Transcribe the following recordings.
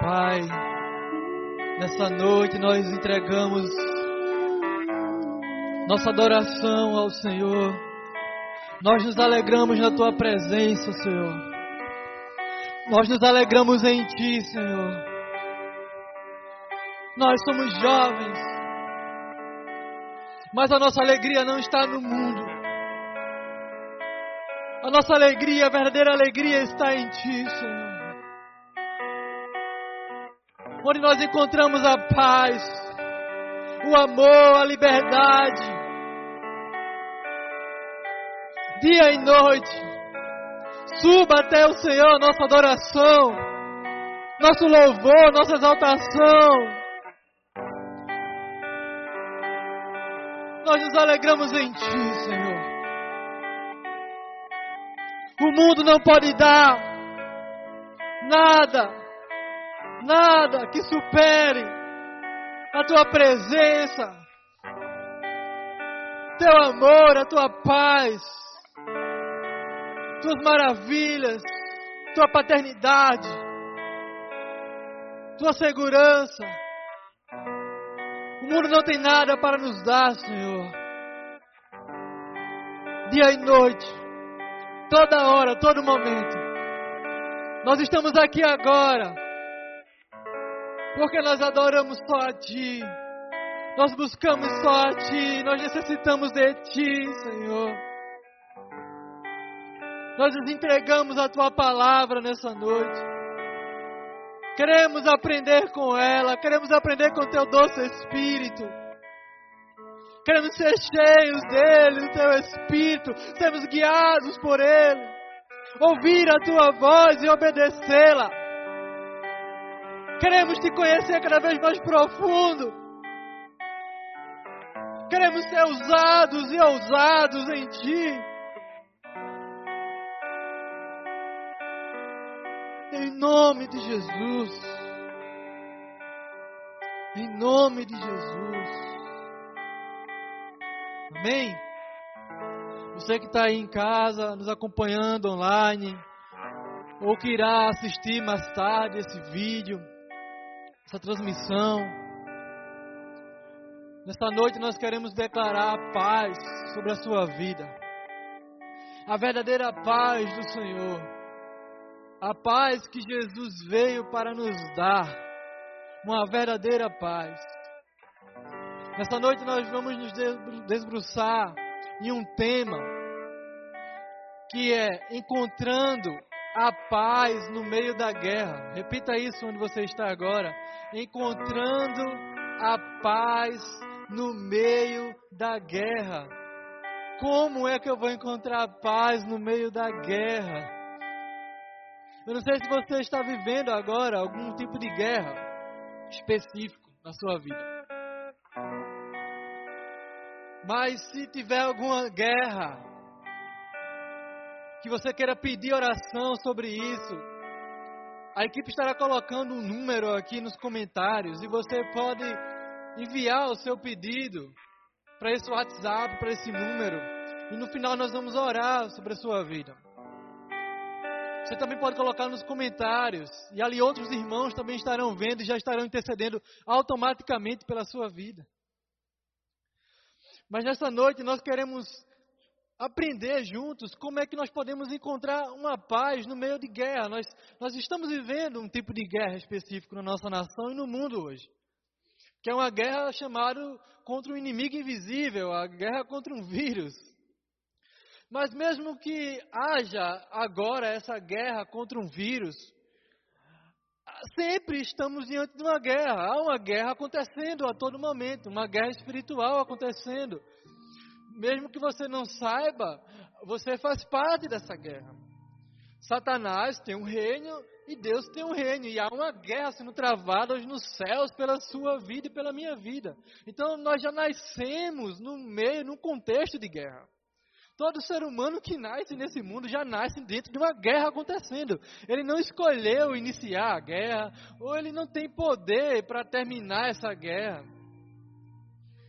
Pai, nessa noite nós entregamos nossa adoração ao Senhor. Nós nos alegramos na tua presença, Senhor. Nós nos alegramos em ti, Senhor. Nós somos jovens, mas a nossa alegria não está no mundo. A nossa alegria, a verdadeira alegria está em ti, Senhor. Onde nós encontramos a paz, o amor, a liberdade. Dia e noite. Suba até o Senhor nossa adoração, nosso louvor, nossa exaltação. Nós nos alegramos em Ti, Senhor. O mundo não pode dar nada, nada que supere a tua presença, teu amor, a tua paz, tuas maravilhas, tua paternidade, tua segurança. O mundo não tem nada para nos dar, Senhor. Dia e noite, toda hora, todo momento. Nós estamos aqui agora porque nós adoramos só a Ti. Nós buscamos só a Ti. Nós necessitamos de Ti, Senhor. Nós nos entregamos a Tua palavra nessa noite. Queremos aprender com ela. Queremos aprender com Teu doce Espírito. Queremos ser cheios dele, do Teu Espírito. Sermos guiados por Ele. Ouvir a Tua voz e obedecê-la. Queremos te conhecer cada vez mais profundo. Queremos ser usados e ousados em Ti. Em nome de Jesus. Em nome de Jesus. Amém? Você que está aí em casa, nos acompanhando online, ou que irá assistir mais tarde esse vídeo essa transmissão. Nesta noite nós queremos declarar a paz sobre a sua vida. A verdadeira paz do Senhor. A paz que Jesus veio para nos dar. Uma verdadeira paz. Nesta noite nós vamos nos desbruçar em um tema que é encontrando a paz no meio da guerra. Repita isso onde você está agora encontrando a paz no meio da guerra. Como é que eu vou encontrar paz no meio da guerra? Eu não sei se você está vivendo agora algum tipo de guerra específico na sua vida. Mas se tiver alguma guerra que você queira pedir oração sobre isso, a equipe estará colocando um número aqui nos comentários e você pode enviar o seu pedido para esse WhatsApp, para esse número. E no final nós vamos orar sobre a sua vida. Você também pode colocar nos comentários. E ali outros irmãos também estarão vendo e já estarão intercedendo automaticamente pela sua vida. Mas nessa noite nós queremos aprender juntos como é que nós podemos encontrar uma paz no meio de guerra. Nós, nós estamos vivendo um tipo de guerra específico na nossa nação e no mundo hoje. Que é uma guerra chamada contra um inimigo invisível, a guerra contra um vírus. Mas mesmo que haja agora essa guerra contra um vírus, sempre estamos diante de uma guerra. Há uma guerra acontecendo a todo momento, uma guerra espiritual acontecendo mesmo que você não saiba, você faz parte dessa guerra. Satanás tem um reino e Deus tem um reino. E há uma guerra sendo travada hoje nos céus pela sua vida e pela minha vida. Então nós já nascemos no meio, num contexto de guerra. Todo ser humano que nasce nesse mundo já nasce dentro de uma guerra acontecendo. Ele não escolheu iniciar a guerra, ou ele não tem poder para terminar essa guerra.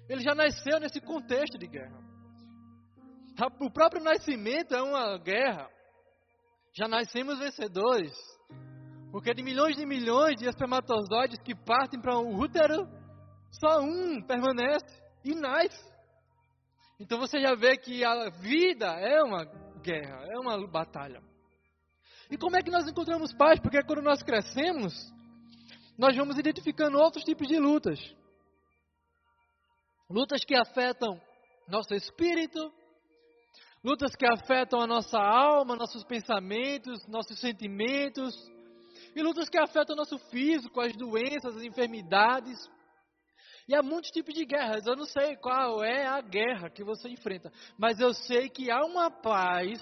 Ele já nasceu nesse contexto de guerra. O próprio nascimento é uma guerra. Já nascemos vencedores. Porque de milhões de milhões de espermatozoides que partem para um útero, só um permanece e nasce. Então você já vê que a vida é uma guerra, é uma batalha. E como é que nós encontramos paz? Porque quando nós crescemos, nós vamos identificando outros tipos de lutas. Lutas que afetam nosso espírito, lutas que afetam a nossa alma, nossos pensamentos, nossos sentimentos, e lutas que afetam o nosso físico, as doenças, as enfermidades. E há muitos tipos de guerras. Eu não sei qual é a guerra que você enfrenta, mas eu sei que há uma paz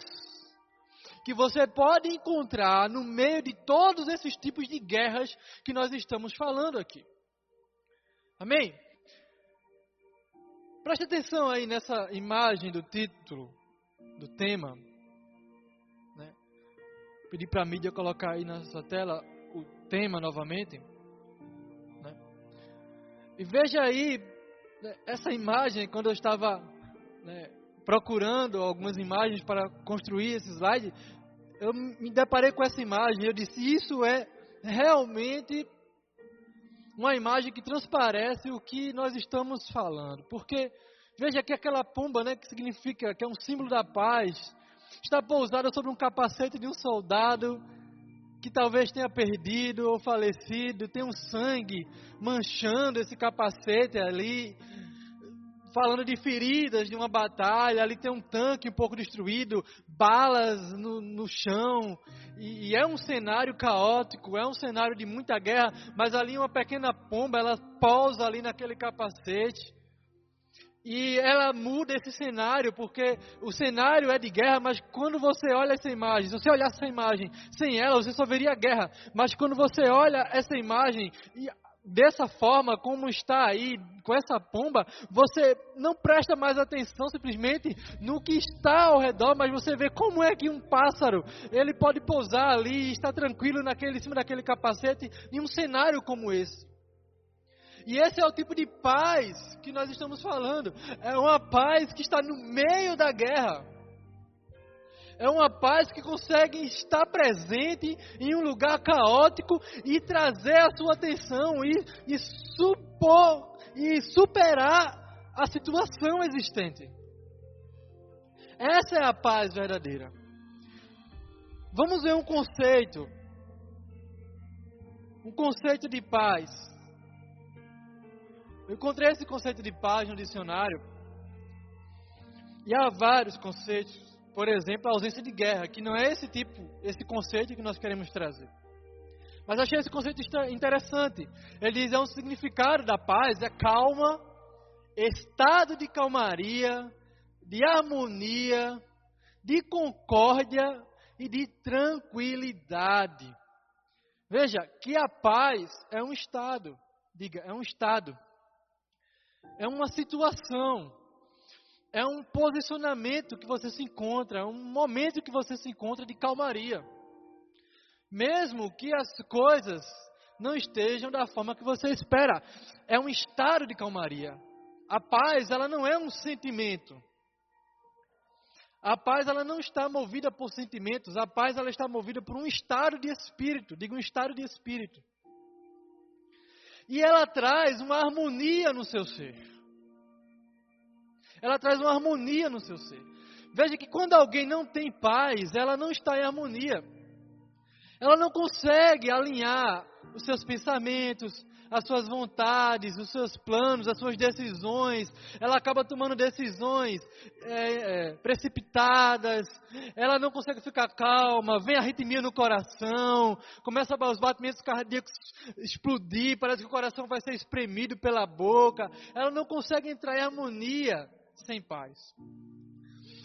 que você pode encontrar no meio de todos esses tipos de guerras que nós estamos falando aqui. Amém? Preste atenção aí nessa imagem do título, do tema. Né? Pedir para a mídia colocar aí na sua tela o tema novamente. Né? E veja aí né, essa imagem, quando eu estava né, procurando algumas imagens para construir esse slide, eu me deparei com essa imagem e eu disse: Isso é realmente uma imagem que transparece o que nós estamos falando. Porque, veja que aquela pomba, né, que significa, que é um símbolo da paz, está pousada sobre um capacete de um soldado que talvez tenha perdido ou falecido, tem um sangue manchando esse capacete ali falando de feridas de uma batalha, ali tem um tanque um pouco destruído, balas no, no chão, e, e, é um cenário caótico, é um cenário de muita guerra, mas ali uma pequena pomba, ela pousa ali naquele capacete, e ela muda esse cenário, porque o cenário é de guerra, mas quando você olha essa imagem, se você olhar essa imagem sem ela, você só veria guerra, mas quando você olha essa imagem e dessa forma, como está aí, com essa pomba, você não presta mais atenção simplesmente no que está ao redor, mas você vê como é que um pássaro, ele pode pousar ali, estar tranquilo naquele, em cima daquele capacete, em um cenário como esse. E esse é o tipo de paz que nós estamos falando. É uma paz que está no meio da guerra é uma paz que consegue estar presente em um lugar caótico e trazer a sua atenção e, e, supor, e superar a situação existente. Essa é a paz verdadeira. Vamos ver um conceito. Um conceito de paz. Eu encontrei esse conceito de paz no dicionário. E há vários conceitos por exemplo, a ausência de guerra, que não é esse tipo, esse conceito que nós queremos trazer. Mas achei esse conceito interessante. Ele diz é um significado da paz, é calma, estado de calmaria, de harmonia, de concórdia e de tranquilidade. Veja que a paz é um estado, diga, é um estado. É uma situação, é um posicionamento que você se encontra, é um momento que você se encontra de calmaria. Mesmo que as coisas não estejam da forma que você espera, é um estado de calmaria. A paz, ela não é um sentimento. A paz, ela não está movida por sentimentos, a paz, ela está movida por um estado de espírito, digo um estado de espírito. E ela traz uma harmonia no seu ser ela traz uma harmonia no seu ser. Veja que quando alguém não tem paz, ela não está em harmonia. Ela não consegue alinhar os seus pensamentos, as suas vontades, os seus planos, as suas decisões. Ela acaba tomando decisões é, é, precipitadas. Ela não consegue ficar calma. Vem a arritmia no coração. Começa os batimentos cardíacos explodir. Parece que o coração vai ser espremido pela boca. Ela não consegue entrar em harmonia sem paz.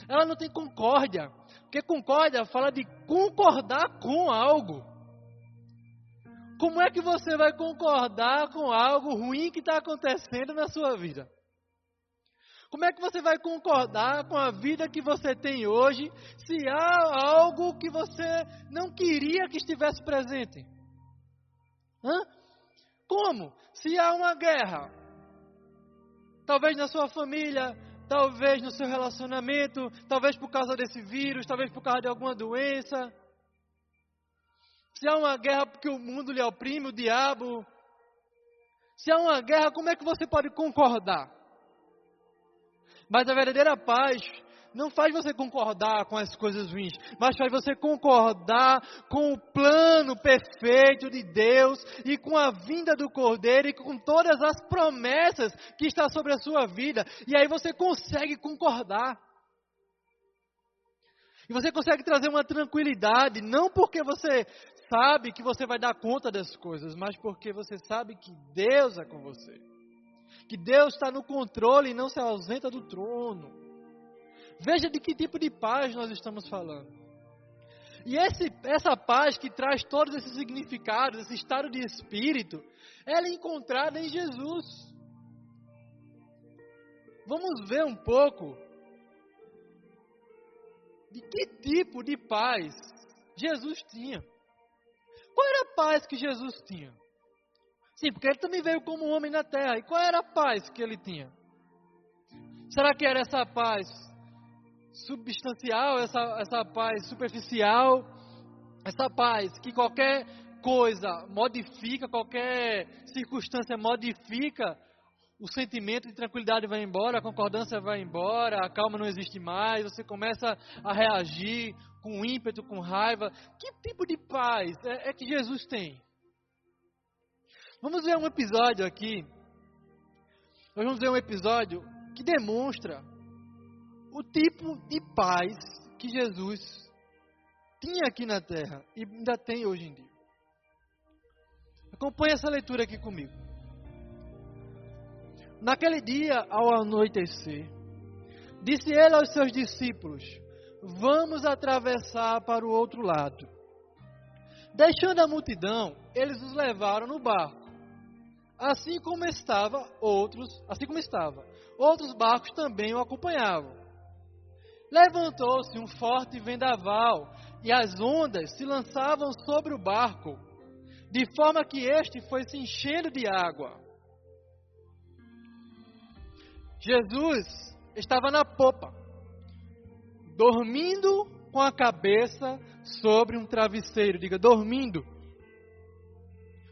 Ela não tem concórdia, porque concórdia fala de concordar com algo. Como é que você vai concordar com algo ruim que está acontecendo na sua vida? Como é que você vai concordar com a vida que você tem hoje se há algo que você não queria que estivesse presente? Hã? Como? Se há uma guerra, talvez na sua família, talvez no seu relacionamento, talvez por causa desse vírus, talvez por causa de alguma doença. Se há uma guerra porque o mundo lhe oprime, o diabo. Se há uma guerra, como é que você pode concordar? Mas a verdadeira paz não faz você concordar com as coisas ruins, mas faz você concordar com o plano perfeito de Deus e com a vinda do Cordeiro e com todas as promessas que está sobre a sua vida. E aí você consegue concordar. E você consegue trazer uma tranquilidade, não porque você sabe que você vai dar conta das coisas, mas porque você sabe que Deus é com você. Que Deus está no controle e não se ausenta do trono. Veja de que tipo de paz nós estamos falando. E esse, essa paz que traz todos esses significados, esse estado de espírito, ela é encontrada em Jesus. Vamos ver um pouco de que tipo de paz Jesus tinha. Qual era a paz que Jesus tinha? Sim, porque ele também veio como homem na terra. E qual era a paz que ele tinha? Será que era essa paz substancial, essa, essa paz superficial, essa paz que qualquer coisa modifica, qualquer circunstância modifica, o sentimento de tranquilidade vai embora, a concordância vai embora, a calma não existe mais, você começa a reagir com ímpeto, com raiva. Que tipo de paz é, é que Jesus tem? Vamos ver um episódio aqui. Nós vamos ver um episódio que demonstra o tipo de paz que Jesus tinha aqui na terra e ainda tem hoje em dia. Acompanhe essa leitura aqui comigo. Naquele dia, ao anoitecer, disse ele aos seus discípulos: Vamos atravessar para o outro lado. Deixando a multidão, eles os levaram no barco. Assim como estava outros, assim como estava, outros barcos também o acompanhavam. Levantou-se um forte vendaval e as ondas se lançavam sobre o barco, de forma que este foi se enchendo de água. Jesus estava na popa, dormindo com a cabeça sobre um travesseiro. Diga, dormindo.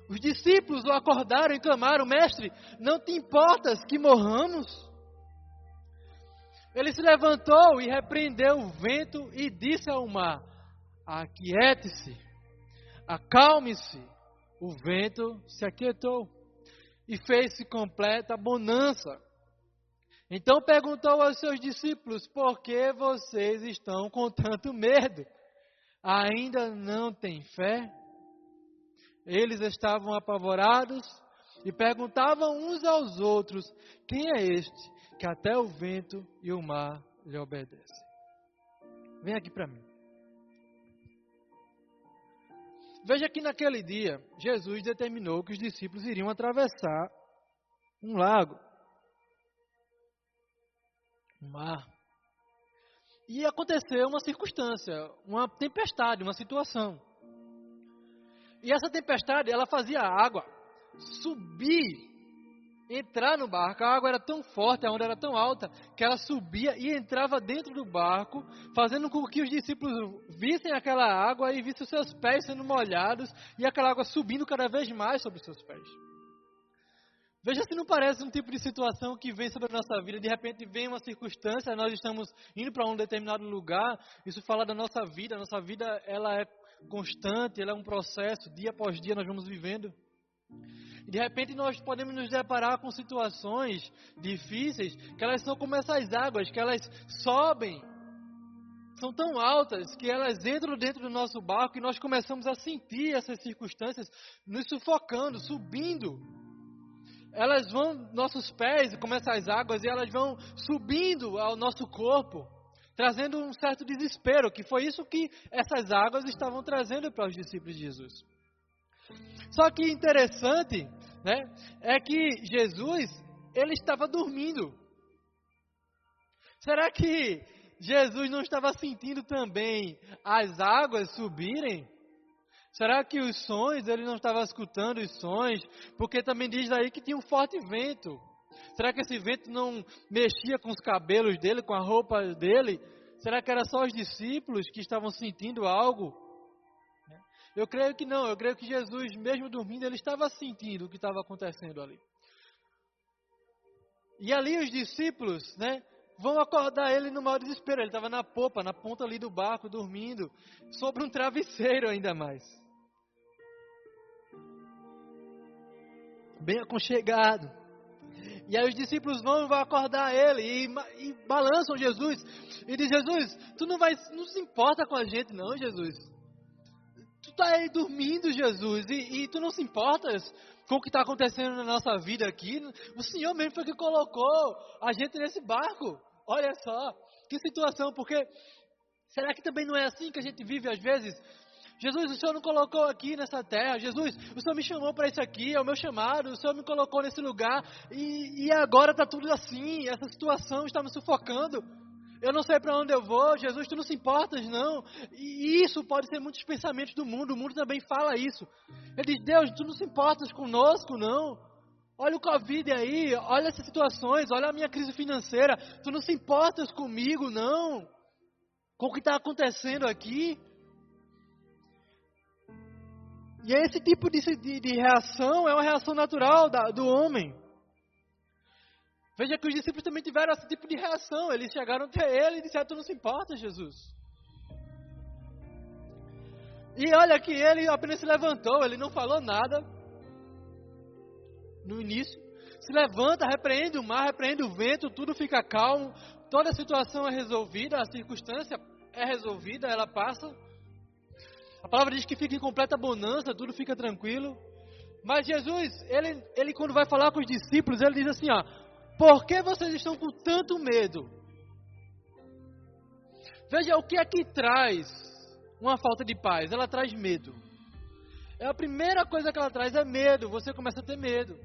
Os discípulos o acordaram e clamaram: Mestre, não te importas que morramos? Ele se levantou e repreendeu o vento e disse ao mar: Aquiete-se, acalme-se. O vento se aquietou e fez-se completa bonança. Então perguntou aos seus discípulos: Por que vocês estão com tanto medo? Ainda não têm fé? Eles estavam apavorados e perguntavam uns aos outros: Quem é este que até o vento e o mar lhe obedecem. Vem aqui para mim. Veja que naquele dia, Jesus determinou que os discípulos iriam atravessar um lago, mar. E aconteceu uma circunstância, uma tempestade, uma situação. E essa tempestade, ela fazia a água subir entrar no barco. A água era tão forte, a onda era tão alta, que ela subia e entrava dentro do barco, fazendo com que os discípulos vissem aquela água e vissem os seus pés sendo molhados e aquela água subindo cada vez mais sobre os seus pés. Veja se não parece um tipo de situação que vem sobre a nossa vida. De repente vem uma circunstância, nós estamos indo para um determinado lugar. Isso fala da nossa vida. A nossa vida ela é constante, ela é um processo. Dia após dia nós vamos vivendo. E de repente nós podemos nos deparar com situações difíceis que elas são como essas águas, que elas sobem, são tão altas que elas entram dentro do nosso barco e nós começamos a sentir essas circunstâncias nos sufocando, subindo. Elas vão, nossos pés, como essas águas, e elas vão subindo ao nosso corpo, trazendo um certo desespero, que foi isso que essas águas estavam trazendo para os discípulos de Jesus. Só que interessante, né, é que Jesus, ele estava dormindo. Será que Jesus não estava sentindo também as águas subirem? Será que os sons, ele não estava escutando os sons? Porque também diz aí que tinha um forte vento. Será que esse vento não mexia com os cabelos dele, com a roupa dele? Será que era só os discípulos que estavam sentindo algo? Eu creio que não, eu creio que Jesus, mesmo dormindo, ele estava sentindo o que estava acontecendo ali. E ali os discípulos, né, vão acordar ele no maior desespero. Ele estava na popa, na ponta ali do barco, dormindo, sobre um travesseiro ainda mais. Bem aconchegado. E aí os discípulos vão e vão acordar ele e, e balançam Jesus. E diz, Jesus, tu não vai, não se importa com a gente não, Jesus. Tu está aí dormindo, Jesus, e, e tu não se importas com o que está acontecendo na nossa vida aqui. O Senhor mesmo foi que colocou a gente nesse barco. Olha só, que situação, porque será que também não é assim que a gente vive às vezes? Jesus, o Senhor não colocou aqui nessa terra. Jesus, o Senhor me chamou para isso aqui, é o meu chamado. O Senhor me colocou nesse lugar e, e agora está tudo assim. Essa situação está me sufocando. Eu não sei para onde eu vou. Jesus, tu não se importas, não. E isso pode ser muitos pensamentos do mundo. O mundo também fala isso. Ele diz: Deus, tu não se importas conosco, não. Olha o Covid aí, olha essas situações, olha a minha crise financeira. Tu não se importas comigo, não. Com o que está acontecendo aqui. E esse tipo de, de, de reação é uma reação natural da, do homem. Veja que os discípulos também tiveram esse tipo de reação. Eles chegaram até ele e disseram: Tu não se importa, Jesus. E olha que ele apenas se levantou, ele não falou nada no início. Se levanta, repreende o mar, repreende o vento, tudo fica calmo, toda a situação é resolvida, a circunstância é resolvida, ela passa. A palavra diz que fica em completa bonança, tudo fica tranquilo. Mas Jesus, ele, ele quando vai falar com os discípulos, ele diz assim, ó, por que vocês estão com tanto medo? Veja o que é que traz uma falta de paz. Ela traz medo. É a primeira coisa que ela traz é medo. Você começa a ter medo.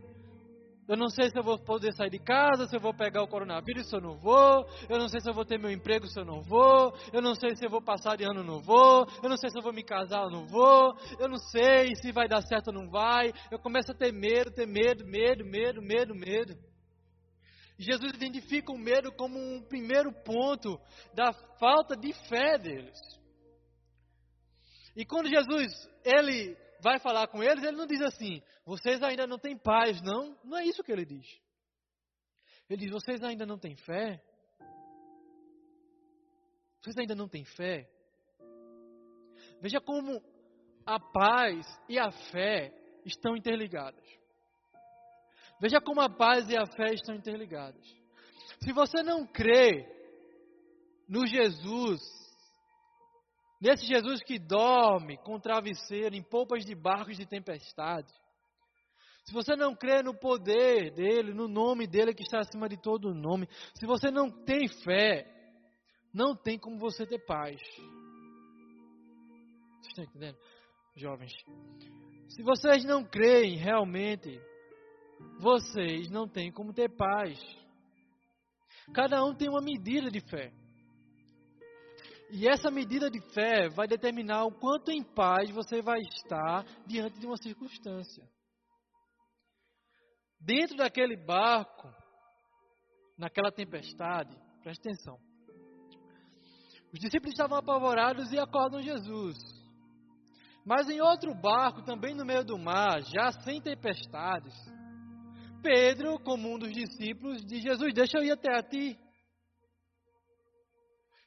Eu não sei se eu vou poder sair de casa, se eu vou pegar o coronavírus, se eu não vou. Eu não sei se eu vou ter meu emprego, se eu não vou. Eu não sei se eu vou passar de ano, não vou. Eu não sei se eu vou me casar, não vou. Eu não sei se vai dar certo ou não vai. Eu começo a ter medo, ter medo, medo, medo, medo, medo. Jesus identifica o medo como um primeiro ponto da falta de fé deles. E quando Jesus, ele vai falar com eles, ele não diz assim: vocês ainda não têm paz, não. Não é isso que ele diz. Ele diz: vocês ainda não têm fé? Vocês ainda não têm fé? Veja como a paz e a fé estão interligadas. Veja como a paz e a fé estão interligadas. Se você não crê no Jesus Nesse Jesus que dorme com travesseiro em polpas de barcos de tempestade. Se você não crê no poder dele, no nome dele que está acima de todo nome, se você não tem fé, não tem como você ter paz. Vocês estão entendendo? Jovens, se vocês não creem realmente, vocês não têm como ter paz. Cada um tem uma medida de fé. E essa medida de fé vai determinar o quanto em paz você vai estar diante de uma circunstância. Dentro daquele barco, naquela tempestade, preste atenção. Os discípulos estavam apavorados e acordam Jesus. Mas em outro barco, também no meio do mar, já sem tempestades, Pedro, como um dos discípulos, diz: Jesus, deixa eu ir até a ti.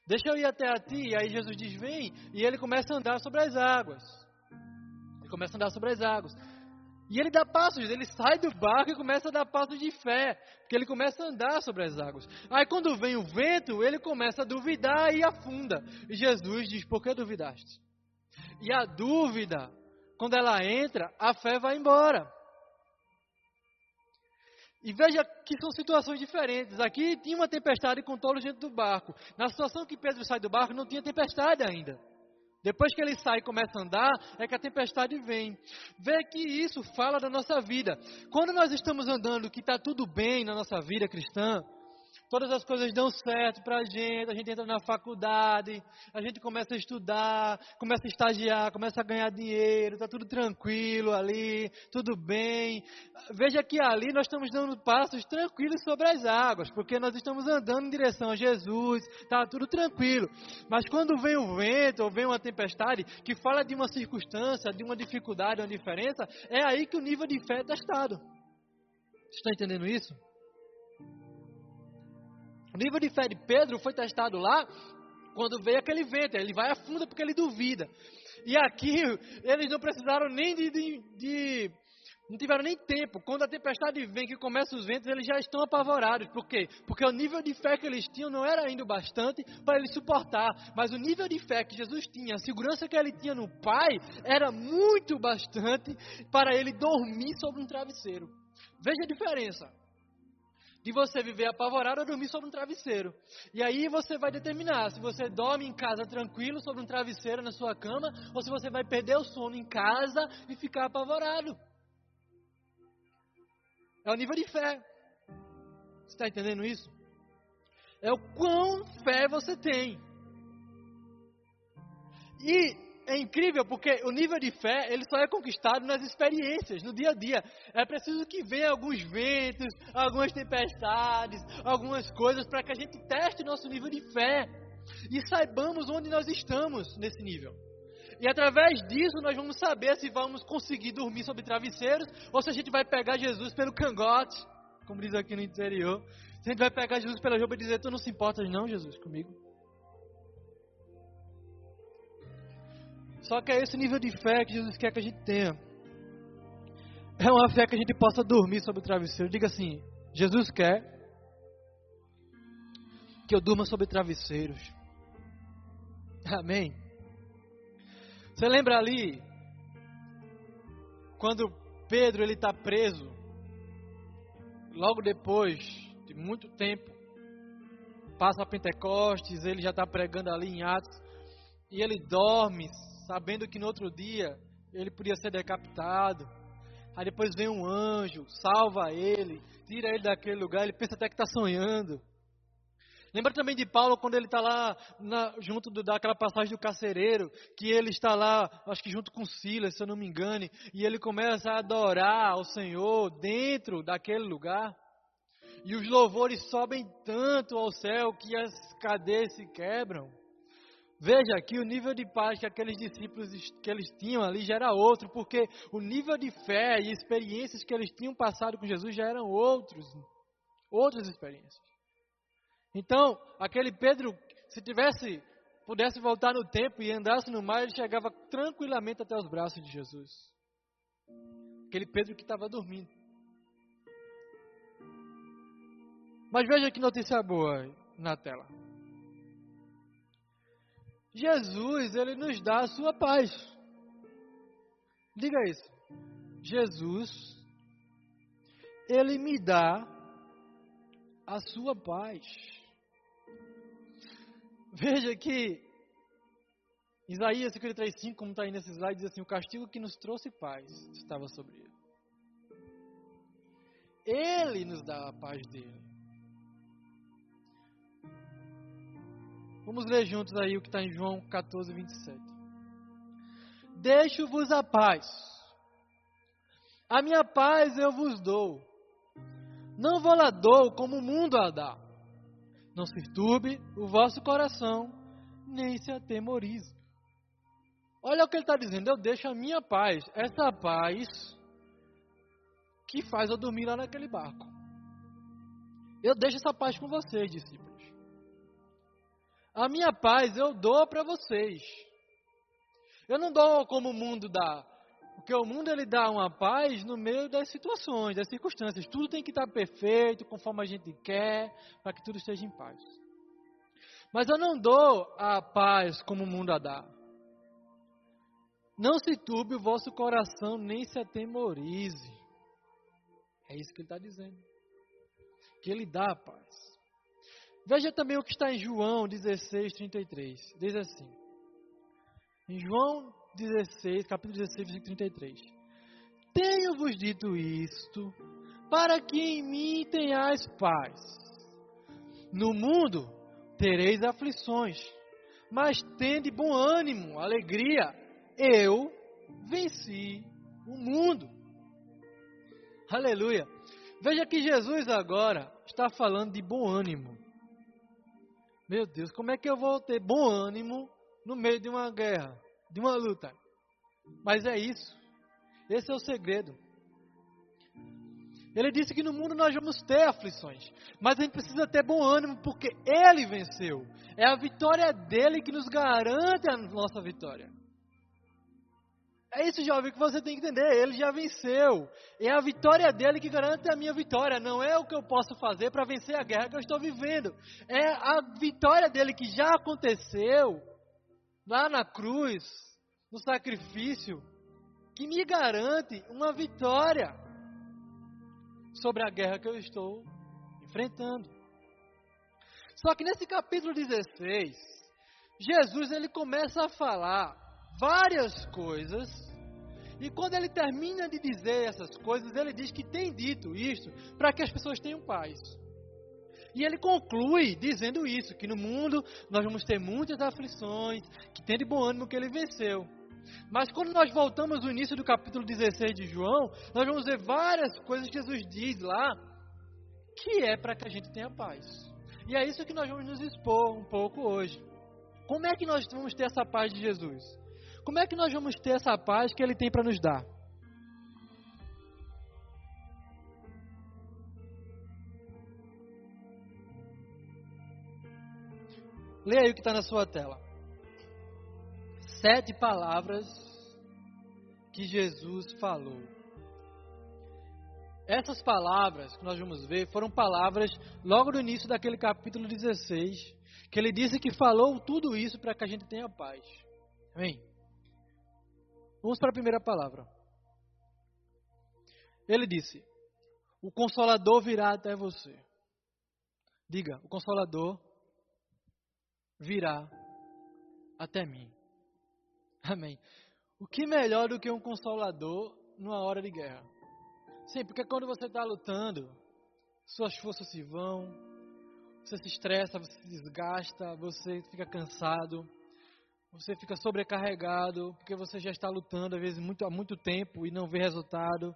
Deixa eu ir até a ti. E aí Jesus diz: Vem. E ele começa a andar sobre as águas. Ele começa a andar sobre as águas. E ele dá passos, ele sai do barco e começa a dar passos de fé, porque ele começa a andar sobre as águas. Aí quando vem o vento, ele começa a duvidar e afunda. E Jesus diz: Por que duvidaste? E a dúvida, quando ela entra, a fé vai embora. E veja que são situações diferentes. Aqui tinha uma tempestade com todos dentro do barco. Na situação que Pedro sai do barco, não tinha tempestade ainda. Depois que ele sai e começa a andar, é que a tempestade vem. Vê que isso fala da nossa vida. Quando nós estamos andando, que está tudo bem na nossa vida cristã, todas as coisas dão certo para a gente, a gente entra na faculdade, a gente começa a estudar, começa a estagiar, começa a ganhar dinheiro, está tudo tranquilo ali, tudo bem. Veja que ali nós estamos dando passos tranquilos sobre as águas, porque nós estamos andando em direção a Jesus, está tudo tranquilo. Mas quando vem o vento ou vem uma tempestade que fala de uma circunstância, de uma dificuldade, uma diferença, é aí que o nível de fé é testado. Está entendendo isso? O nível de fé de Pedro foi testado lá quando veio aquele vento. Ele vai a fundo porque ele duvida. E aqui eles não precisaram nem de, de, de não tiveram nem tempo. Quando a tempestade vem, que começa os ventos, eles já estão apavorados. Por quê? Porque o nível de fé que eles tinham não era ainda o bastante para eles suportar. Mas o nível de fé que Jesus tinha, a segurança que ele tinha no Pai, era muito bastante para ele dormir sobre um travesseiro. Veja a diferença de você viver apavorado ou dormir sobre um travesseiro. E aí você vai determinar se você dorme em casa tranquilo sobre um travesseiro na sua cama ou se você vai perder o sono em casa e ficar apavorado. É o nível de fé. Você está entendendo isso? É o quão fé você tem. E é incrível porque o nível de fé ele só é conquistado nas experiências, no dia a dia. É preciso que venha alguns ventos, algumas tempestades, algumas coisas para que a gente teste nosso nível de fé e saibamos onde nós estamos nesse nível. E através disso nós vamos saber se vamos conseguir dormir sobre travesseiros ou se a gente vai pegar Jesus pelo cangote, como diz aqui no interior. Se a gente vai pegar Jesus pela roupa e dizer: Tu não se importas, não, Jesus, comigo. Só que é esse nível de fé que Jesus quer que a gente tenha. É uma fé que a gente possa dormir sobre o travesseiro. Diga assim: Jesus quer que eu durma sobre travesseiros. Amém. Você lembra ali quando Pedro ele está preso? Logo depois de muito tempo, passa a Pentecostes, ele já está pregando ali em Atos e ele dorme sabendo que no outro dia ele podia ser decapitado. Aí depois vem um anjo, salva ele, tira ele daquele lugar, ele pensa até que está sonhando. Lembra também de Paulo quando ele está lá na, junto do, daquela passagem do carcereiro, que ele está lá, acho que junto com Silas, se eu não me engane, e ele começa a adorar ao Senhor dentro daquele lugar. E os louvores sobem tanto ao céu que as cadeias se quebram. Veja que o nível de paz que aqueles discípulos que eles tinham ali já era outro, porque o nível de fé e experiências que eles tinham passado com Jesus já eram outros, outras experiências. Então, aquele Pedro, se tivesse pudesse voltar no tempo e andasse no mar, ele chegava tranquilamente até os braços de Jesus. Aquele Pedro que estava dormindo. Mas veja que notícia boa na tela. Jesus, ele nos dá a sua paz. Diga isso. Jesus, ele me dá a sua paz. Veja que Isaías 53,5, como está aí nesse slide, diz assim: O castigo que nos trouxe paz estava sobre ele. Ele nos dá a paz dele. Vamos ler juntos aí o que está em João 14, 27. Deixo-vos a paz. A minha paz eu vos dou. Não vou lá dou como o mundo a dá. Não se turbe o vosso coração, nem se atemorize. Olha o que ele está dizendo. Eu deixo a minha paz. Essa paz que faz eu dormir lá naquele barco. Eu deixo essa paz com vocês, discípulos. A minha paz eu dou para vocês. Eu não dou como o mundo dá. Porque o mundo ele dá uma paz no meio das situações, das circunstâncias. Tudo tem que estar perfeito, conforme a gente quer, para que tudo esteja em paz. Mas eu não dou a paz como o mundo a dá. Não se turbe o vosso coração, nem se atemorize. É isso que ele está dizendo. Que ele dá a paz. Veja também o que está em João 16, 33. Diz assim. Em João 16, capítulo 16, versículo 33. Tenho-vos dito isto, para que em mim tenhais paz. No mundo tereis aflições, mas tende bom ânimo, alegria. Eu venci o mundo. Aleluia. Veja que Jesus agora está falando de bom ânimo. Meu Deus, como é que eu vou ter bom ânimo no meio de uma guerra, de uma luta? Mas é isso. Esse é o segredo. Ele disse que no mundo nós vamos ter aflições, mas a gente precisa ter bom ânimo porque ele venceu. É a vitória dele que nos garante a nossa vitória. É isso, jovem, que você tem que entender. Ele já venceu. É a vitória dele que garante a minha vitória. Não é o que eu posso fazer para vencer a guerra que eu estou vivendo. É a vitória dele que já aconteceu lá na cruz, no sacrifício, que me garante uma vitória sobre a guerra que eu estou enfrentando. Só que nesse capítulo 16, Jesus ele começa a falar várias coisas, e quando ele termina de dizer essas coisas, ele diz que tem dito isto para que as pessoas tenham paz. E ele conclui dizendo isso, que no mundo nós vamos ter muitas aflições, que tem de bom ânimo que ele venceu. Mas quando nós voltamos ao início do capítulo 16 de João, nós vamos ver várias coisas que Jesus diz lá, que é para que a gente tenha paz. E é isso que nós vamos nos expor um pouco hoje. Como é que nós vamos ter essa paz de Jesus? Como é que nós vamos ter essa paz que Ele tem para nos dar? Leia aí o que está na sua tela. Sete palavras que Jesus falou. Essas palavras que nós vamos ver foram palavras logo no início daquele capítulo 16, que ele disse que falou tudo isso para que a gente tenha paz. Amém? Vamos para a primeira palavra. Ele disse: O consolador virá até você. Diga: O consolador virá até mim. Amém. O que melhor do que um consolador numa hora de guerra? Sim, porque quando você está lutando, suas forças se vão, você se estressa, você se desgasta, você fica cansado. Você fica sobrecarregado porque você já está lutando às vezes muito, há muito tempo e não vê resultado.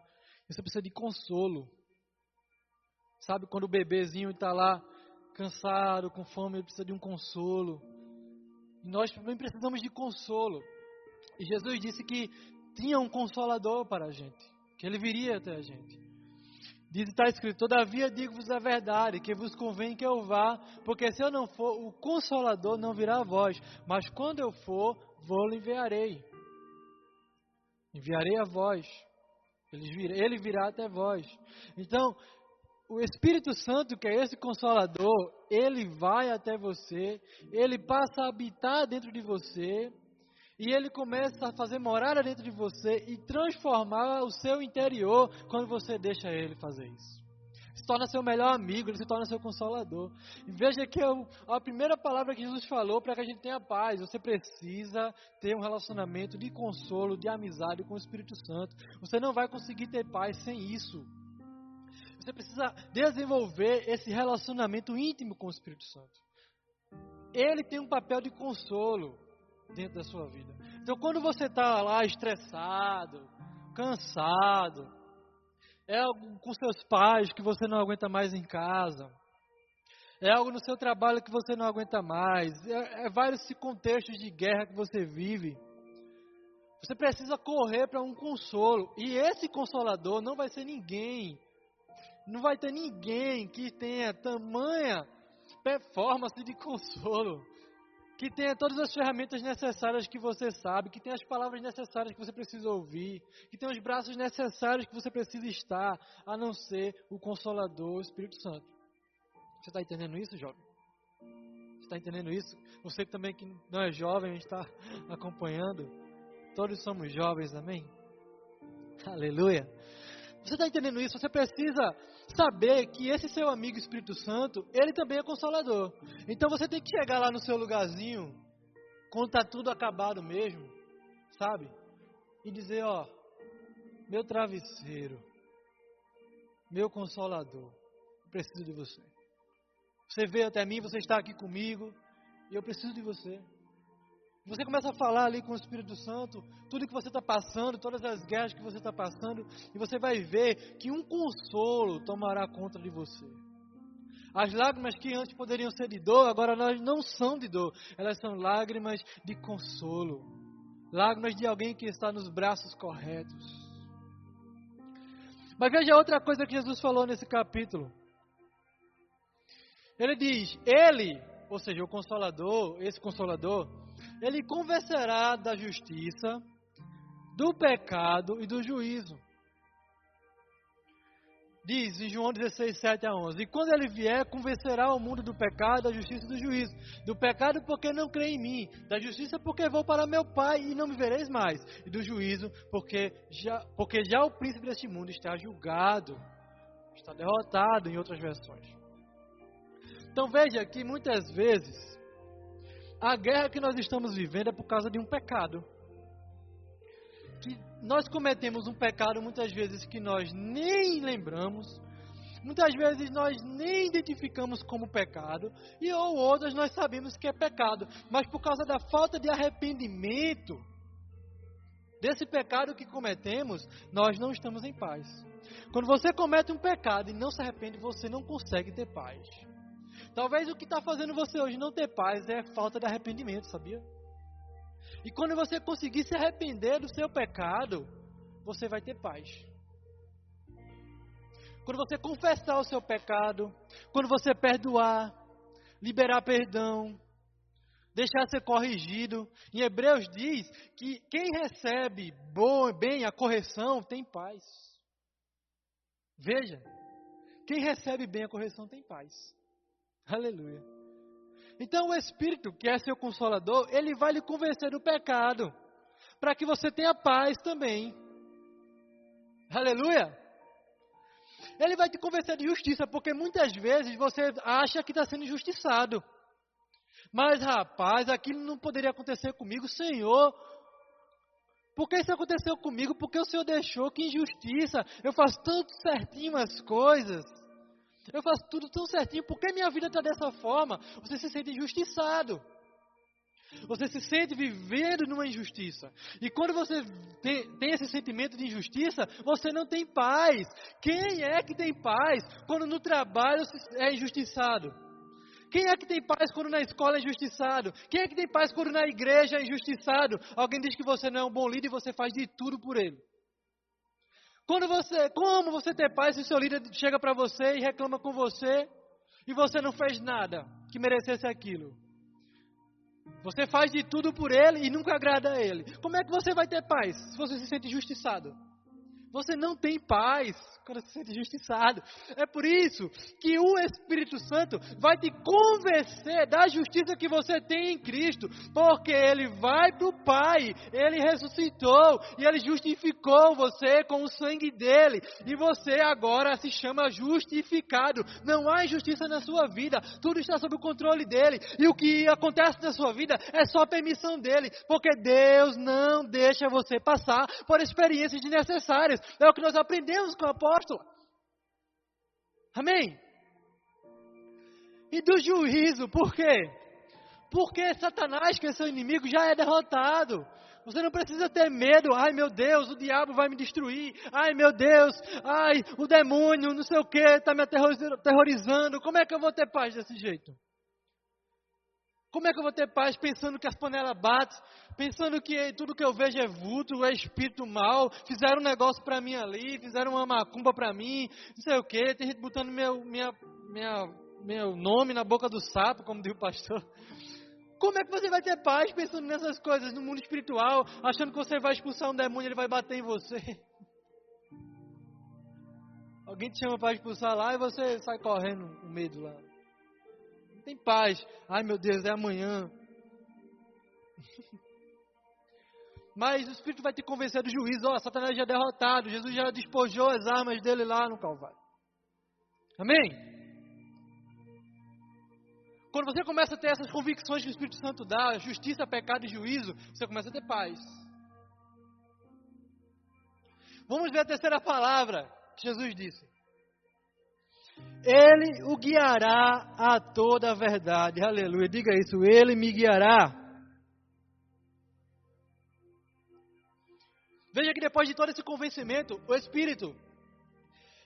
Você precisa de consolo. Sabe quando o bebezinho está lá cansado, com fome, ele precisa de um consolo. E nós também precisamos de consolo. E Jesus disse que tinha um consolador para a gente, que ele viria até a gente. Diz, está escrito, todavia digo-vos a verdade, que vos convém que eu vá, porque se eu não for, o Consolador não virá a vós, mas quando eu for, vou-lhe enviarei. Enviarei a vós. Ele virá, ele virá até vós. Então, o Espírito Santo, que é esse Consolador, ele vai até você, ele passa a habitar dentro de você, e ele começa a fazer morada dentro de você e transformar o seu interior quando você deixa ele fazer isso. Se torna seu melhor amigo, ele se torna seu consolador. E veja que a primeira palavra que Jesus falou para que a gente tenha paz. Você precisa ter um relacionamento de consolo, de amizade com o Espírito Santo. Você não vai conseguir ter paz sem isso. Você precisa desenvolver esse relacionamento íntimo com o Espírito Santo. Ele tem um papel de consolo dentro da sua vida. Então, quando você está lá estressado, cansado, é algo com seus pais que você não aguenta mais em casa, é algo no seu trabalho que você não aguenta mais, é, é vários contextos de guerra que você vive. Você precisa correr para um consolo. E esse consolador não vai ser ninguém. Não vai ter ninguém que tenha tamanha performance de consolo que tenha todas as ferramentas necessárias que você sabe, que tenha as palavras necessárias que você precisa ouvir, que tenha os braços necessários que você precisa estar, a não ser o Consolador, o Espírito Santo. Você está entendendo isso, jovem? Você está entendendo isso? Você também que não é jovem, está acompanhando. Todos somos jovens, amém? Aleluia. Você está entendendo isso? Você precisa saber que esse seu amigo Espírito Santo, ele também é consolador. Então você tem que chegar lá no seu lugarzinho, quando está tudo acabado mesmo, sabe? E dizer, ó, meu travesseiro, meu consolador, preciso de você. Você veio até mim, você está aqui comigo, e eu preciso de você. Você começa a falar ali com o Espírito Santo, tudo que você está passando, todas as guerras que você está passando, e você vai ver que um consolo tomará conta de você. As lágrimas que antes poderiam ser de dor, agora elas não são de dor, elas são lágrimas de consolo, lágrimas de alguém que está nos braços corretos. Mas veja outra coisa que Jesus falou nesse capítulo. Ele diz: Ele, ou seja, o Consolador, esse Consolador, ele convencerá da justiça, do pecado e do juízo. Diz em João 16, 7 a 11: E quando ele vier, convencerá o mundo do pecado, da justiça e do juízo. Do pecado, porque não crê em mim. Da justiça, porque vou para meu Pai e não me vereis mais. E do juízo, porque já, porque já o príncipe deste mundo está julgado, está derrotado, em outras versões. Então veja que muitas vezes a guerra que nós estamos vivendo é por causa de um pecado que nós cometemos um pecado muitas vezes que nós nem lembramos, muitas vezes nós nem identificamos como pecado, e ou outras nós sabemos que é pecado, mas por causa da falta de arrependimento desse pecado que cometemos, nós não estamos em paz. Quando você comete um pecado e não se arrepende, você não consegue ter paz. Talvez o que está fazendo você hoje não ter paz é falta de arrependimento, sabia? E quando você conseguir se arrepender do seu pecado, você vai ter paz. Quando você confessar o seu pecado, quando você perdoar, liberar perdão, deixar ser corrigido. Em Hebreus diz que quem recebe bom, bem a correção tem paz. Veja, quem recebe bem a correção tem paz. Aleluia. Então o Espírito, que é seu consolador, ele vai lhe convencer do pecado, para que você tenha paz também. Aleluia! Ele vai te convencer de justiça, porque muitas vezes você acha que está sendo injustiçado. Mas rapaz, aquilo não poderia acontecer comigo, Senhor. Por que isso aconteceu comigo? Porque o Senhor deixou que injustiça. Eu faço tanto certinho as coisas. Eu faço tudo tão certinho, por que minha vida está dessa forma? Você se sente injustiçado. Você se sente vivendo numa injustiça. E quando você tem, tem, esse sentimento de injustiça, você não tem paz. Quem é que tem paz quando no trabalho é injustiçado? Quem é que tem paz quando na escola é injustiçado? Quem é que tem paz quando na igreja é injustiçado? Alguém diz que você não é um bom líder e você faz de tudo por ele. Quando você, como você ter paz se o seu líder chega para você e reclama com você e você não fez nada que merecesse aquilo? Você faz de tudo por ele e nunca agrada a ele. Como é que você vai ter paz se você se sente injustiçado? Você não tem paz quando se sente injustiçado. É por isso que o Espírito Santo vai te convencer da justiça que você tem em Cristo, porque ele vai para o Pai, ele ressuscitou e ele justificou você com o sangue dele, e você agora se chama justificado. Não há injustiça na sua vida, tudo está sob o controle dele, e o que acontece na sua vida é só permissão dele, porque Deus não deixa você passar por experiências desnecessárias. É o que nós aprendemos com o apóstolo. Amém? E do juízo, por quê? Porque Satanás, que é seu inimigo, já é derrotado. Você não precisa ter medo. Ai meu Deus, o diabo vai me destruir. Ai meu Deus, ai o demônio, não sei o que, está me aterrorizando. Como é que eu vou ter paz desse jeito? Como é que eu vou ter paz pensando que as panelas batem, pensando que tudo que eu vejo é vulto, é espírito mal, fizeram um negócio para mim ali, fizeram uma macumba para mim, não sei o que, tem gente botando meu, minha, minha, meu nome na boca do sapo, como diz o pastor. Como é que você vai ter paz pensando nessas coisas no mundo espiritual, achando que você vai expulsar um demônio e ele vai bater em você? Alguém te chama para expulsar lá e você sai correndo com medo lá tem paz. Ai meu Deus, é amanhã. Mas o Espírito vai te convencer do juízo. Ó, oh, Satanás já é derrotado. Jesus já despojou as armas dele lá no Calvário. Amém? Quando você começa a ter essas convicções que o Espírito Santo dá, justiça, pecado e juízo, você começa a ter paz. Vamos ver a terceira palavra que Jesus disse. Ele o guiará a toda a verdade. Aleluia. Diga isso. Ele me guiará. Veja que depois de todo esse convencimento, o Espírito,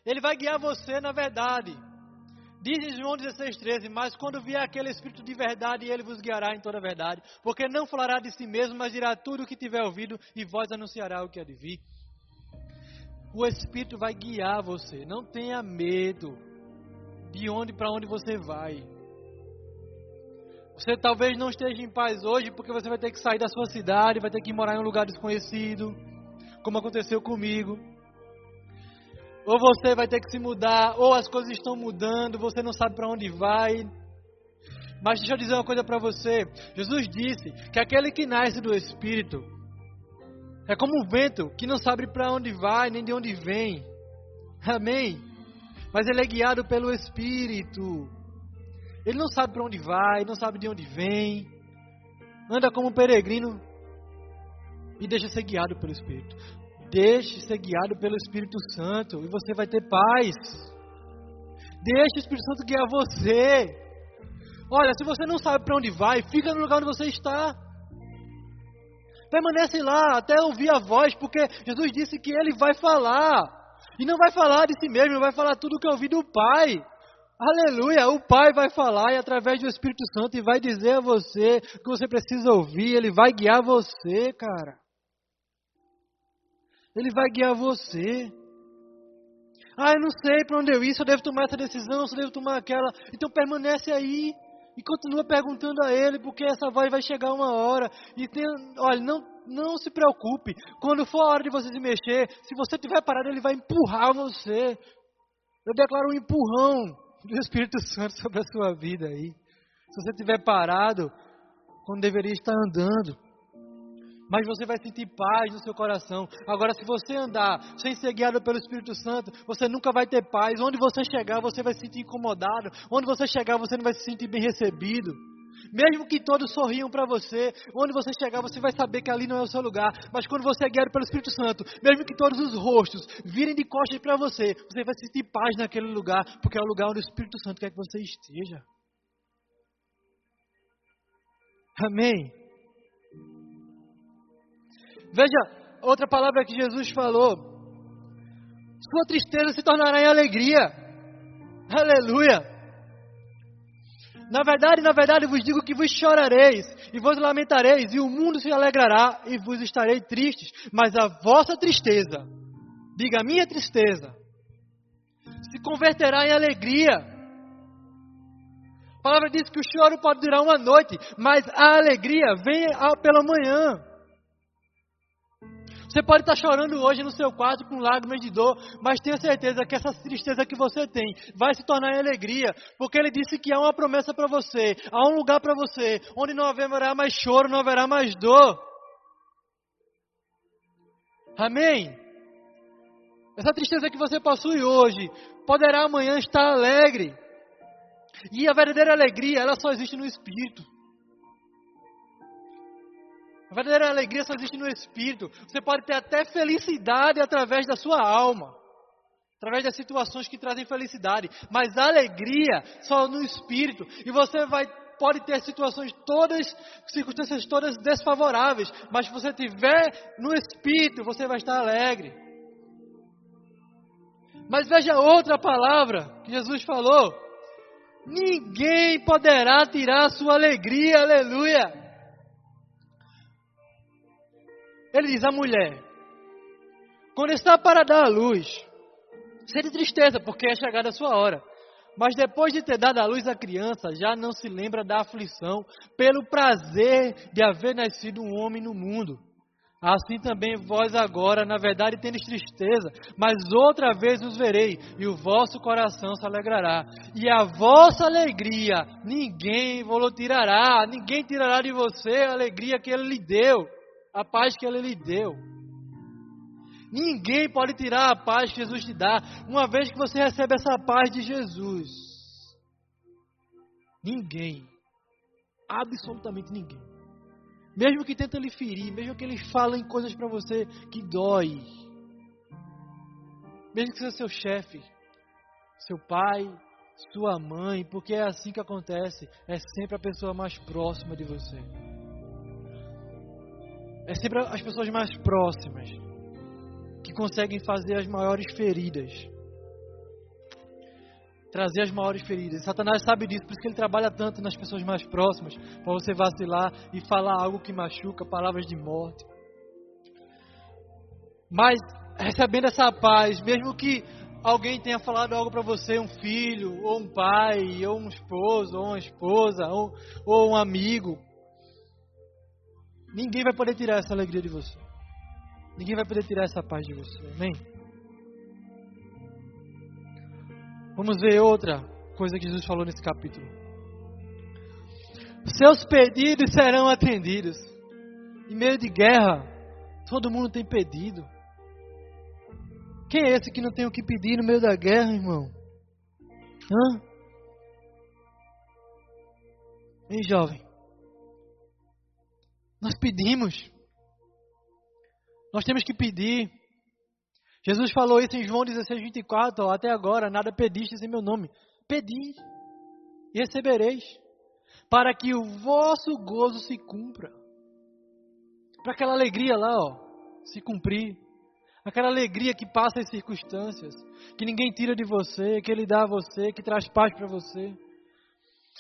ele vai guiar você na verdade. Diz em João 16,13: Mas quando vier aquele Espírito de verdade, ele vos guiará em toda a verdade, porque não falará de si mesmo, mas dirá tudo o que tiver ouvido, e vós anunciará o que há de vir. O Espírito vai guiar você, não tenha medo de onde para onde você vai. Você talvez não esteja em paz hoje porque você vai ter que sair da sua cidade, vai ter que morar em um lugar desconhecido, como aconteceu comigo. Ou você vai ter que se mudar, ou as coisas estão mudando, você não sabe para onde vai. Mas deixa eu dizer uma coisa para você. Jesus disse que aquele que nasce do Espírito é como um vento que não sabe para onde vai nem de onde vem. Amém? Mas ele é guiado pelo Espírito. Ele não sabe para onde vai, não sabe de onde vem. Anda como um peregrino e deixa ser guiado pelo Espírito. Deixe ser guiado pelo Espírito Santo e você vai ter paz. Deixe o Espírito Santo guiar você. Olha, se você não sabe para onde vai, fica no lugar onde você está. Permanece lá até ouvir a voz, porque Jesus disse que ele vai falar. E não vai falar de si mesmo, vai falar tudo que ouvi do Pai. Aleluia! O Pai vai falar e através do Espírito Santo e vai dizer a você o que você precisa ouvir, ele vai guiar você, cara. Ele vai guiar você. Ah, eu não sei para onde eu ir, se eu devo tomar essa decisão, se eu devo tomar aquela. Então permanece aí e continua perguntando a Ele, porque essa voz vai chegar uma hora. E tem, olha, não, não se preocupe. Quando for a hora de você se mexer, se você estiver parado, Ele vai empurrar você. Eu declaro um empurrão do Espírito Santo sobre a sua vida aí. Se você estiver parado, quando deveria estar andando mas você vai sentir paz no seu coração. Agora, se você andar sem ser guiado pelo Espírito Santo, você nunca vai ter paz. Onde você chegar, você vai se sentir incomodado. Onde você chegar, você não vai se sentir bem recebido. Mesmo que todos sorriam para você, onde você chegar, você vai saber que ali não é o seu lugar. Mas quando você é guiado pelo Espírito Santo, mesmo que todos os rostos virem de costas para você, você vai sentir paz naquele lugar, porque é o lugar onde o Espírito Santo quer que você esteja. Amém. Veja outra palavra que Jesus falou: Sua tristeza se tornará em alegria. Aleluia. Na verdade, na verdade, vos digo que vos chorareis e vos lamentareis, e o mundo se alegrará e vos estarei tristes, mas a vossa tristeza, diga a minha tristeza, se converterá em alegria. A palavra diz que o choro pode durar uma noite, mas a alegria vem pela manhã. Você pode estar chorando hoje no seu quarto com lágrimas de dor, mas tenha certeza que essa tristeza que você tem vai se tornar em alegria, porque ele disse que há uma promessa para você, há um lugar para você, onde não haverá mais choro, não haverá mais dor. Amém? Essa tristeza que você possui hoje poderá amanhã estar alegre. E a verdadeira alegria, ela só existe no Espírito. A verdadeira alegria só existe no Espírito. Você pode ter até felicidade através da sua alma, através das situações que trazem felicidade, mas a alegria só no Espírito. E você vai pode ter situações todas, circunstâncias todas desfavoráveis, mas se você tiver no Espírito, você vai estar alegre. Mas veja outra palavra que Jesus falou: ninguém poderá tirar a sua alegria, aleluia. Ele diz: a mulher, quando está para dar a luz, sente tristeza, porque é chegada a sua hora. Mas depois de ter dado a luz à criança, já não se lembra da aflição, pelo prazer de haver nascido um homem no mundo. Assim também vós agora, na verdade, tendes tristeza, mas outra vez os verei, e o vosso coração se alegrará. E a vossa alegria ninguém vos tirará, ninguém tirará de você a alegria que ele lhe deu a paz que ele lhe deu. Ninguém pode tirar a paz que Jesus te dá, uma vez que você recebe essa paz de Jesus. Ninguém. Absolutamente ninguém. Mesmo que tenta lhe ferir, mesmo que ele fale em coisas para você que dói. Mesmo que seja seu chefe, seu pai, sua mãe, porque é assim que acontece. É sempre a pessoa mais próxima de você. É sempre as pessoas mais próximas que conseguem fazer as maiores feridas. Trazer as maiores feridas. Satanás sabe disso, por isso que ele trabalha tanto nas pessoas mais próximas, para você vacilar e falar algo que machuca, palavras de morte. Mas recebendo essa paz, mesmo que alguém tenha falado algo para você, um filho, ou um pai, ou um esposo, ou uma esposa, ou, ou um amigo, ninguém vai poder tirar essa alegria de você. Ninguém vai poder tirar essa paz de você. Amém? Vamos ver outra coisa que Jesus falou nesse capítulo. Seus pedidos serão atendidos. Em meio de guerra, todo mundo tem pedido. Quem é esse que não tem o que pedir no meio da guerra, irmão? Hã? Ei, jovem. Nós pedimos. Nós temos que pedir. Jesus falou isso em João 16, 24. Ó, até agora, nada pedistes em meu nome. Pedi e recebereis. Para que o vosso gozo se cumpra. Para aquela alegria lá, ó, se cumprir aquela alegria que passa as circunstâncias, que ninguém tira de você, que Ele dá a você, que traz paz para você.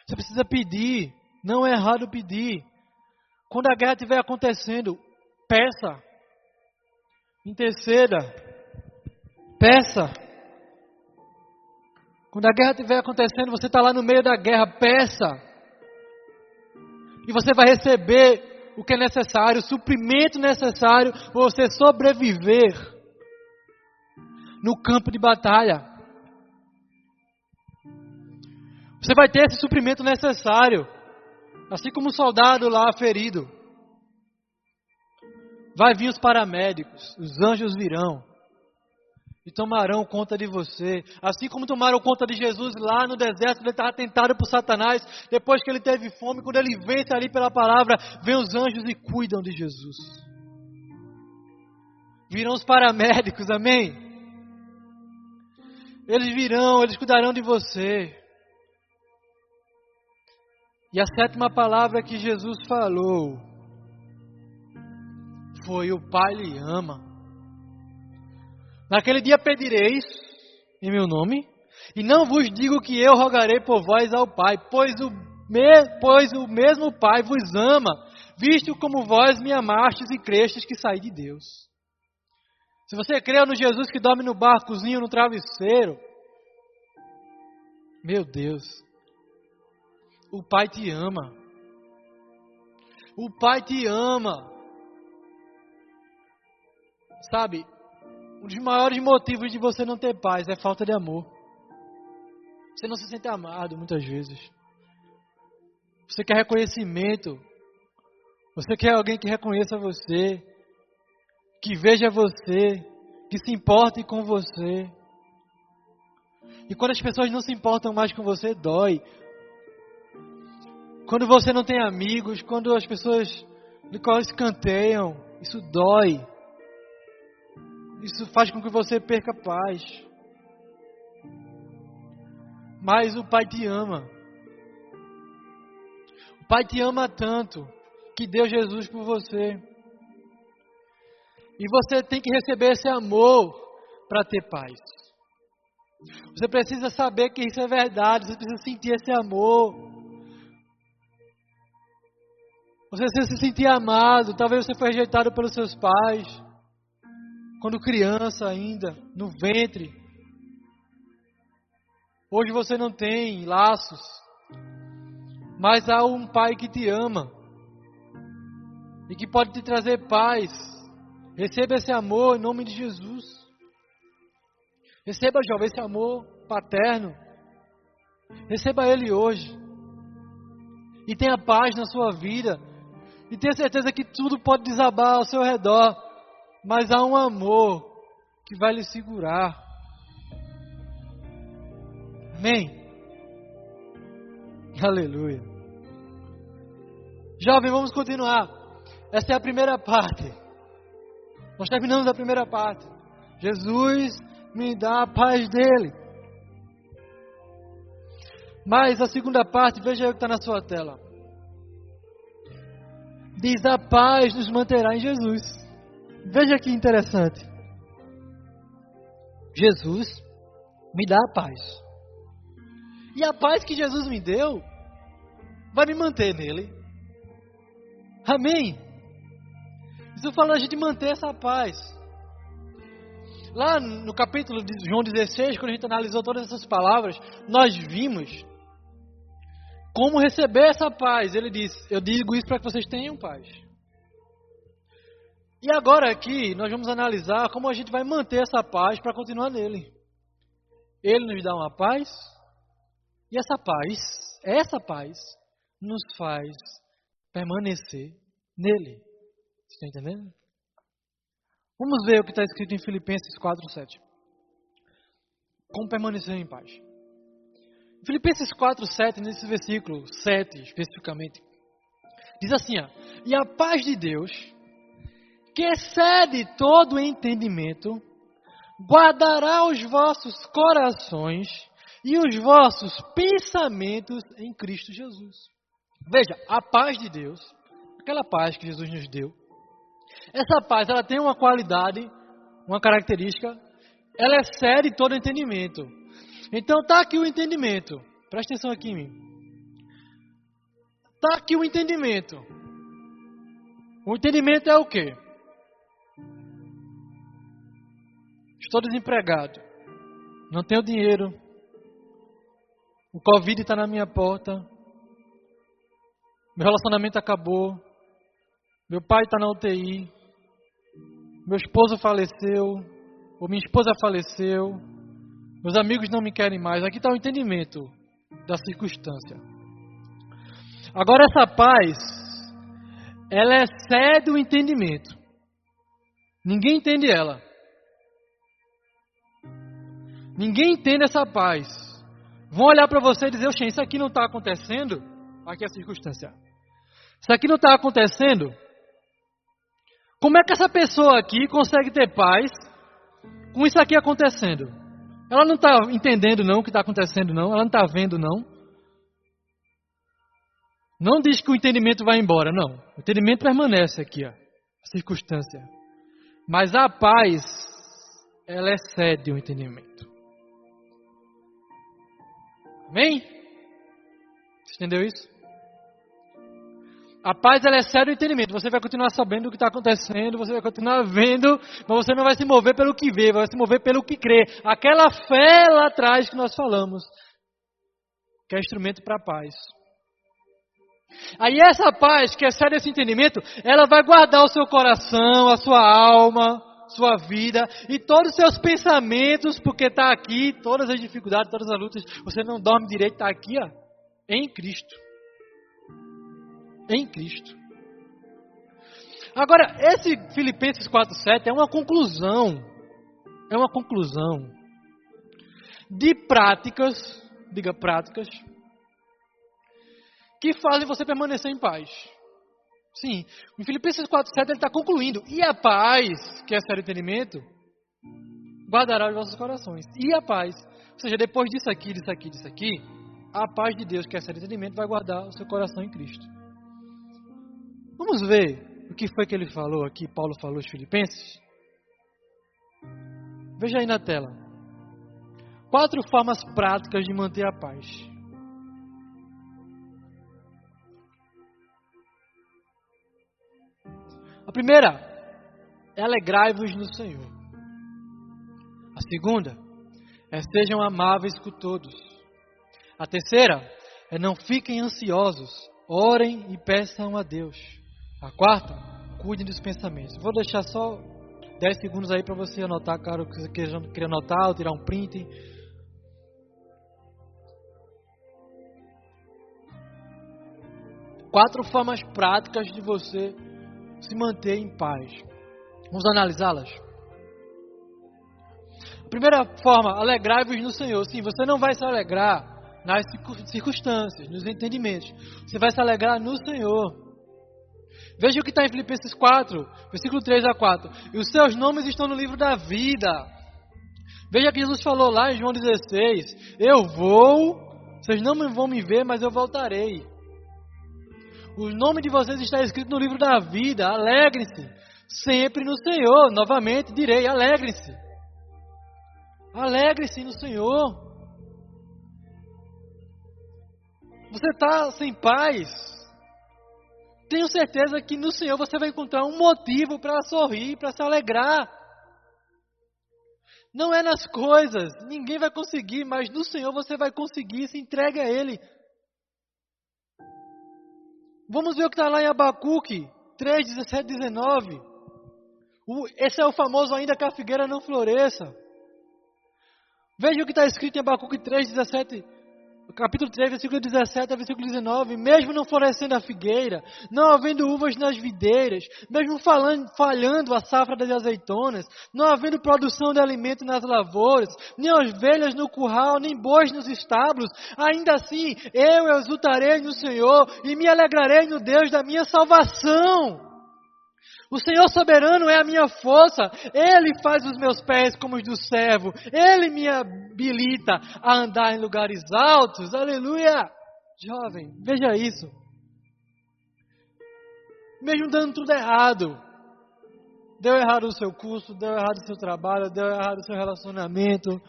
Você precisa pedir, não é errado pedir. Quando a guerra estiver acontecendo, peça, interceda, peça. Quando a guerra estiver acontecendo, você está lá no meio da guerra, peça. E você vai receber o que é necessário, o suprimento necessário para você sobreviver no campo de batalha. Você vai ter esse suprimento necessário, assim como o soldado lá ferido. Vai vir os paramédicos, os anjos virão e tomarão conta de você. Assim como tomaram conta de Jesus lá no deserto, ele estava tentado por Satanás. Depois que ele teve fome, quando ele vence ali pela palavra, vem os anjos e cuidam de Jesus. Virão os paramédicos, amém? Eles virão, eles cuidarão de você. E a sétima palavra que Jesus falou foi: O Pai lhe ama. Naquele dia pedireis em meu nome, e não vos digo que eu rogarei por vós ao Pai, pois o, me, pois o mesmo Pai vos ama, visto como vós me amastes e crestes que saí de Deus. Se você crê no Jesus que dorme no barcozinho, no travesseiro, meu Deus, o Pai te ama. O Pai te ama. Sabe, um dos maiores motivos de você não ter paz é falta de amor. Você não se sente amado muitas vezes. Você quer reconhecimento. Você quer alguém que reconheça você que veja você, que se importe com você. E quando as pessoas não se importam mais com você, dói. Quando você não tem amigos, quando as pessoas de qual escanteiam, isso dói. Isso faz com que você perca paz. Mas o Pai te ama. O Pai te ama tanto que deu Jesus por você. E você tem que receber esse amor para ter paz. Você precisa saber que isso é verdade, você precisa sentir esse amor. Você se sentir amado. Talvez você foi rejeitado pelos seus pais, quando criança ainda, no ventre. Hoje você não tem laços, mas há um pai que te ama e que pode te trazer paz Receba esse amor em nome de Jesus. Receba, jovem, esse amor paterno. Receba ele hoje. E tenha paz na sua vida. E tenha certeza que tudo pode desabar ao seu redor. Mas há um amor que vai lhe segurar. Amém. Aleluia. Jovem, vamos continuar. Essa é a primeira parte. Nós terminamos a primeira parte. Jesus me dá a paz dele. Mas a segunda parte, veja aí o que está na sua tela. Diz: A paz nos manterá em Jesus. Veja que interessante. Jesus me dá a paz. E a paz que Jesus me deu vai me manter nele. Amém? Isso fala a gente manter essa paz. Lá no capítulo de João 16, quando a gente analisou todas essas palavras, nós vimos como receber essa paz. Ele diz: Eu digo isso para que vocês tenham paz. E agora aqui nós vamos analisar como a gente vai manter essa paz para continuar nele. Ele nos dá uma paz, e essa paz, essa paz, nos faz permanecer nele. Você está entendendo? Vamos ver o que está escrito em Filipenses 4, 7. Como permanecer em paz. Filipenses 4, 7, nesse versículo 7 especificamente, diz assim: ó, E a paz de Deus, que excede todo entendimento, guardará os vossos corações e os vossos pensamentos em Cristo Jesus. Veja, a paz de Deus, aquela paz que Jesus nos deu, essa paz ela tem uma qualidade, uma característica, ela excede todo entendimento. Então está aqui o entendimento. Presta atenção aqui em mim. Está aqui o entendimento. O entendimento é o quê? Estou desempregado. Não tenho dinheiro. O Covid está na minha porta. Meu relacionamento acabou. Meu pai está na UTI. Meu esposo faleceu. Ou minha esposa faleceu. Meus amigos não me querem mais. Aqui está o entendimento da circunstância. Agora, essa paz, ela excede o entendimento. Ninguém entende ela. Ninguém entende essa paz. Vão olhar para você e dizer, Oxê, isso aqui não está acontecendo. Aqui é a circunstância. Isso aqui não está acontecendo. Como é que essa pessoa aqui consegue ter paz com isso aqui acontecendo? Ela não está entendendo não o que está acontecendo não. Ela não está vendo não. Não diz que o entendimento vai embora, não. O entendimento permanece aqui, ó, a circunstância. Mas a paz, ela excede o entendimento. Amém? Você entendeu isso? A paz ela excede o entendimento. Você vai continuar sabendo o que está acontecendo, você vai continuar vendo, mas você não vai se mover pelo que vê, vai se mover pelo que crê. Aquela fé lá atrás que nós falamos, que é instrumento para a paz. Aí essa paz que excede esse entendimento, ela vai guardar o seu coração, a sua alma, sua vida e todos os seus pensamentos, porque está aqui, todas as dificuldades, todas as lutas, você não dorme direito, está aqui, ó, em Cristo. Em Cristo. Agora, esse Filipenses 4,7 é uma conclusão, é uma conclusão de práticas, diga práticas, que fazem você permanecer em paz. Sim, em Filipenses 4,7 ele está concluindo. E a paz, que é sério entendimento, guardará os vossos corações. E a paz. Ou seja, depois disso aqui, disso aqui, disso aqui, a paz de Deus, que é sério entendimento, vai guardar o seu coração em Cristo. Vamos ver o que foi que ele falou aqui, Paulo falou aos Filipenses. Veja aí na tela. Quatro formas práticas de manter a paz. A primeira é alegrai-vos no Senhor. A segunda é sejam amáveis com todos. A terceira é não fiquem ansiosos, orem e peçam a Deus. A quarta, cuidem dos pensamentos. Vou deixar só 10 segundos aí para você anotar, cara, que você queira anotar, ou tirar um print. Quatro formas práticas de você se manter em paz. Vamos analisá-las? Primeira forma, alegrai-vos no Senhor. Sim, você não vai se alegrar nas circunstâncias, nos entendimentos. Você vai se alegrar no Senhor. Veja o que está em Filipenses 4, versículo 3 a 4. E os seus nomes estão no livro da vida. Veja que Jesus falou lá em João 16: Eu vou, Vocês não vão me ver, mas eu voltarei. O nome de vocês está escrito no livro da vida. Alegrem-se sempre no Senhor. Novamente direi: alegrem-se. Alegre-se no Senhor. Você está sem paz. Tenho certeza que no Senhor você vai encontrar um motivo para sorrir, para se alegrar. Não é nas coisas, ninguém vai conseguir, mas no Senhor você vai conseguir, se entregue a Ele. Vamos ver o que está lá em Abacuque 3, 17, 19. O, esse é o famoso ainda que a figueira não floresça. Veja o que está escrito em Abacuque 3, 17 capítulo 3, versículo 17 a versículo 19, mesmo não florescendo a figueira, não havendo uvas nas videiras, mesmo falando, falhando a safra das azeitonas, não havendo produção de alimento nas lavouras, nem ovelhas no curral, nem bois nos estábulos, ainda assim eu exultarei no Senhor e me alegrarei no Deus da minha salvação. O Senhor soberano é a minha força. Ele faz os meus pés como os do servo. Ele me habilita a andar em lugares altos. Aleluia! Jovem, veja isso. Mesmo dando tudo errado. Deu errado o seu curso, deu errado o seu trabalho, deu errado o seu relacionamento,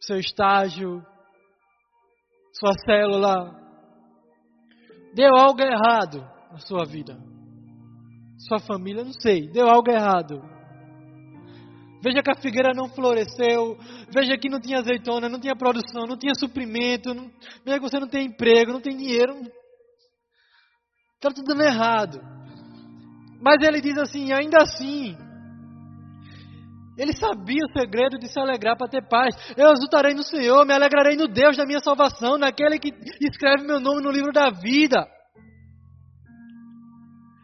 seu estágio, sua célula. Deu algo errado na sua vida sua família, não sei, deu algo errado. Veja que a figueira não floresceu, veja que não tinha azeitona, não tinha produção, não tinha suprimento, não, veja que você não tem emprego, não tem dinheiro. Está tudo dando errado. Mas ele diz assim, ainda assim, ele sabia o segredo de se alegrar para ter paz. Eu exultarei no Senhor, me alegrarei no Deus da minha salvação, naquele que escreve meu nome no livro da vida.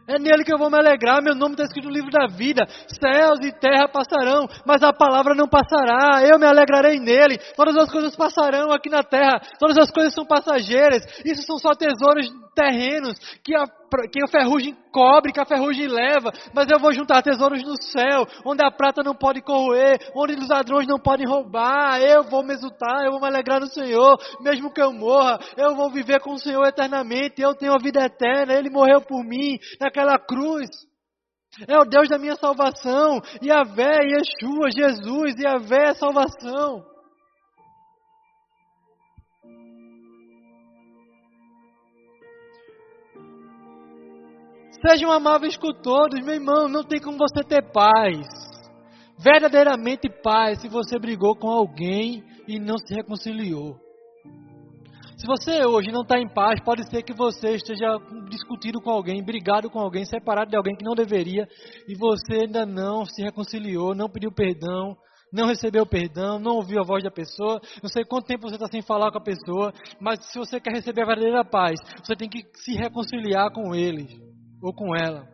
É nele que eu vou me alegrar. Meu nome está escrito no livro da vida. Céus e terra passarão, mas a palavra não passará. Eu me alegrarei nele. Todas as coisas passarão aqui na terra. Todas as coisas são passageiras. Isso são só tesouros terrenos que a, que a ferrugem cobre, que a ferrugem leva, mas eu vou juntar tesouros no céu, onde a prata não pode corroer, onde os ladrões não podem roubar. Eu vou me exultar, eu vou me alegrar no Senhor, mesmo que eu morra, eu vou viver com o Senhor eternamente. Eu tenho a vida eterna, Ele morreu por mim naquela cruz. É o Deus da minha salvação, e a vé, Yeshua, Jesus, e a vé é salvação. Sejam amáveis com todos, meu irmão. Não tem como você ter paz, verdadeiramente paz, se você brigou com alguém e não se reconciliou. Se você hoje não está em paz, pode ser que você esteja discutindo com alguém, brigado com alguém, separado de alguém que não deveria, e você ainda não se reconciliou, não pediu perdão, não recebeu perdão, não ouviu a voz da pessoa, não sei quanto tempo você está sem falar com a pessoa, mas se você quer receber a verdadeira paz, você tem que se reconciliar com eles ou com ela.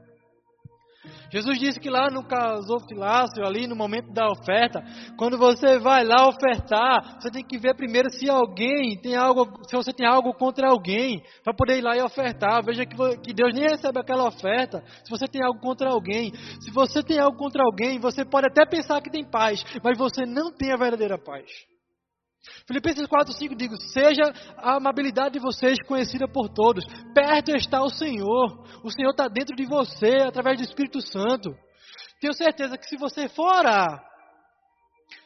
Jesus disse que lá no casofilácio, ali no momento da oferta, quando você vai lá ofertar, você tem que ver primeiro se alguém tem algo, se você tem algo contra alguém, para poder ir lá e ofertar. Veja que, que Deus nem recebe aquela oferta se você tem algo contra alguém. Se você tem algo contra alguém, você pode até pensar que tem paz, mas você não tem a verdadeira paz. Filipenses 4, 5 digo: Seja a amabilidade de vocês conhecida por todos. Perto está o Senhor. O Senhor está dentro de você através do Espírito Santo. Tenho certeza que se você for orar,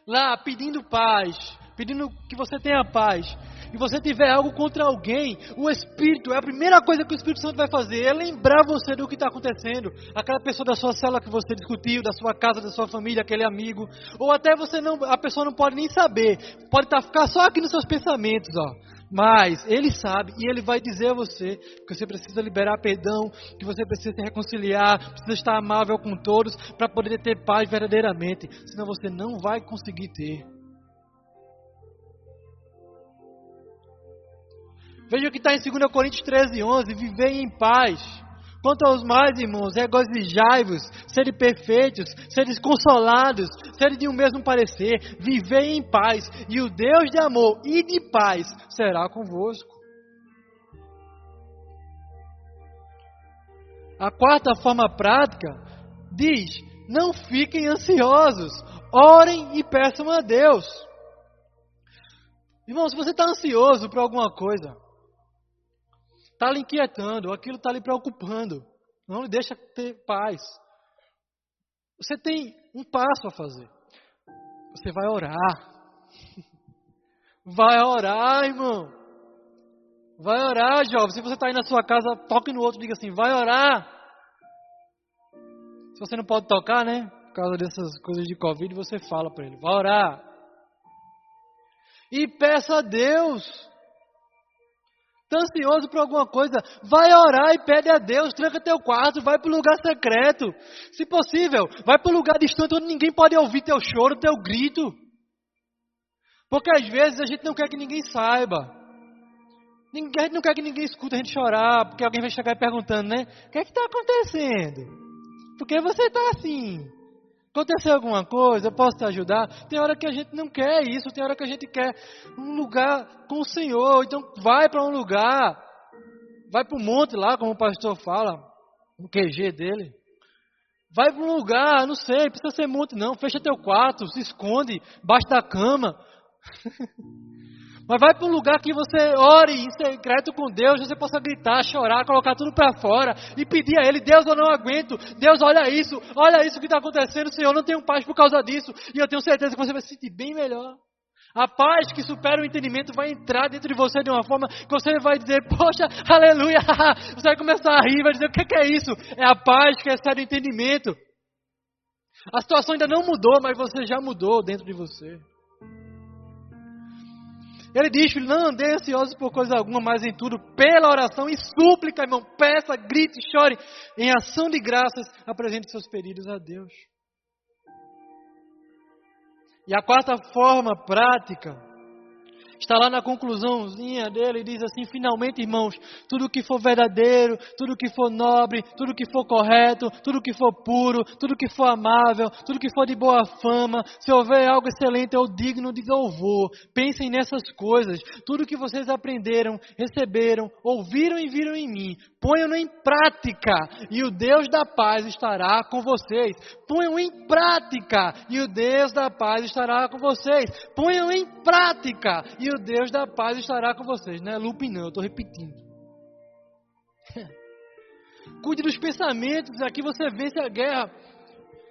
lá pedindo paz, pedindo que você tenha paz, e você tiver algo contra alguém, o Espírito, é a primeira coisa que o Espírito Santo vai fazer, é lembrar você do que está acontecendo. Aquela pessoa da sua célula que você discutiu, da sua casa, da sua família, aquele amigo. Ou até você não, a pessoa não pode nem saber. Pode tá, ficar só aqui nos seus pensamentos, ó. Mas ele sabe e ele vai dizer a você que você precisa liberar perdão, que você precisa se reconciliar, precisa estar amável com todos para poder ter paz verdadeiramente. Senão você não vai conseguir ter. Veja o que está em 2 Coríntios 13, 11. Vivei em paz. Quanto aos mais, irmãos, regozijai-vos, sede perfeitos, sede consolados, sede de um mesmo parecer, vivei em paz, e o Deus de amor e de paz será convosco. A quarta forma prática diz: não fiquem ansiosos, orem e peçam a Deus. Irmão, se você está ansioso por alguma coisa, está lhe inquietando, aquilo está lhe preocupando, não lhe deixa ter paz. Você tem um passo a fazer. Você vai orar. Vai orar, irmão. Vai orar, jovem. Se você está aí na sua casa, toque no outro, diga assim: vai orar. Se você não pode tocar, né? Por causa dessas coisas de Covid, você fala para ele: vai orar. E peça a Deus. Está ansioso por alguma coisa? Vai orar e pede a Deus. Tranca teu quarto, vai para o lugar secreto. Se possível, vai para o lugar distante onde ninguém pode ouvir teu choro, teu grito. Porque às vezes a gente não quer que ninguém saiba. A gente não quer que ninguém escute a gente chorar, porque alguém vai chegar perguntando, né? O que é que está acontecendo? Por que você está assim? Aconteceu alguma coisa? Eu posso te ajudar? Tem hora que a gente não quer isso, tem hora que a gente quer um lugar com o Senhor. Então vai para um lugar, vai para o monte lá, como o pastor fala, no QG dele. Vai para um lugar, não sei, precisa ser monte não, fecha teu quarto, se esconde, baixo da cama, Mas vai para um lugar que você ore em secreto com Deus, você possa gritar, chorar, colocar tudo para fora e pedir a Ele: Deus, eu não aguento. Deus, olha isso, olha isso que está acontecendo. Senhor, eu não tenho paz por causa disso. E eu tenho certeza que você vai se sentir bem melhor. A paz que supera o entendimento vai entrar dentro de você de uma forma que você vai dizer: Poxa, aleluia. Você vai começar a rir, vai dizer: O que é isso? É a paz que excede o entendimento. A situação ainda não mudou, mas você já mudou dentro de você. Ele diz: Não andei ansioso por coisa alguma, mas em tudo, pela oração e súplica, irmão, peça, grite, chore, em ação de graças, apresente seus pedidos a Deus. E a quarta forma prática está lá na conclusãozinha dele e diz assim: finalmente, irmãos, tudo que for verdadeiro, tudo que for nobre, tudo que for correto, tudo que for puro, tudo que for amável, tudo que for de boa fama, se houver algo excelente ou digno de louvor, pensem nessas coisas. Tudo que vocês aprenderam, receberam, ouviram e viram em mim, ponham em prática e o Deus da paz estará com vocês. Ponham em prática e o Deus da paz estará com vocês. Ponham em prática e o Deus da paz estará com vocês. Não é loop, não, eu estou repetindo. Cuide dos pensamentos, aqui você vence a guerra.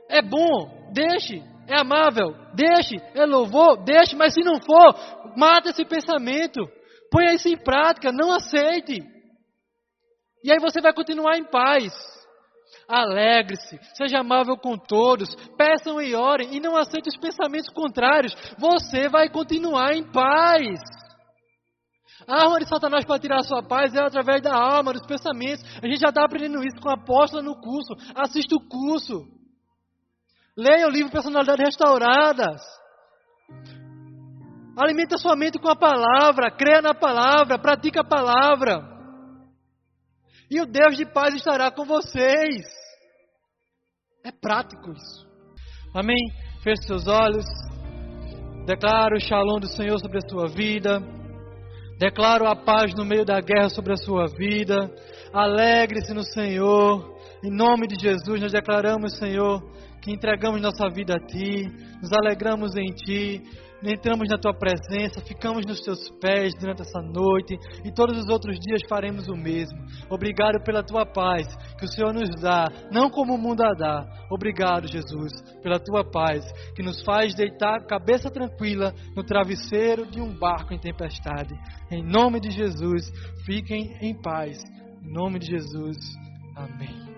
É bom, deixe. É amável, deixe. É louvor, deixe. Mas se não for, mata esse pensamento. Ponha isso em prática, não aceite. E aí você vai continuar em paz. Alegre-se, seja amável com todos, peçam e orem e não aceite os pensamentos contrários. Você vai continuar em paz. A arma de Satanás para tirar a sua paz é através da alma, dos pensamentos. A gente já está aprendendo isso com a apóstola no curso. Assista o curso. Leia o livro Personalidades Restauradas. Alimenta sua mente com a palavra, creia na palavra, pratica a palavra. E o Deus de paz estará com vocês. É prático isso. Amém? Feche seus olhos. Declaro o shalom do Senhor sobre a sua vida. Declaro a paz no meio da guerra sobre a sua vida. Alegre-se no Senhor. Em nome de Jesus, nós declaramos, Senhor, que entregamos nossa vida a Ti, nos alegramos em Ti, entramos na tua presença, ficamos nos teus pés durante essa noite e todos os outros dias faremos o mesmo. Obrigado pela tua paz que o Senhor nos dá, não como o mundo a dá. Obrigado, Jesus, pela tua paz que nos faz deitar cabeça tranquila no travesseiro de um barco em tempestade. Em nome de Jesus, fiquem em paz. Em nome de Jesus. Amém.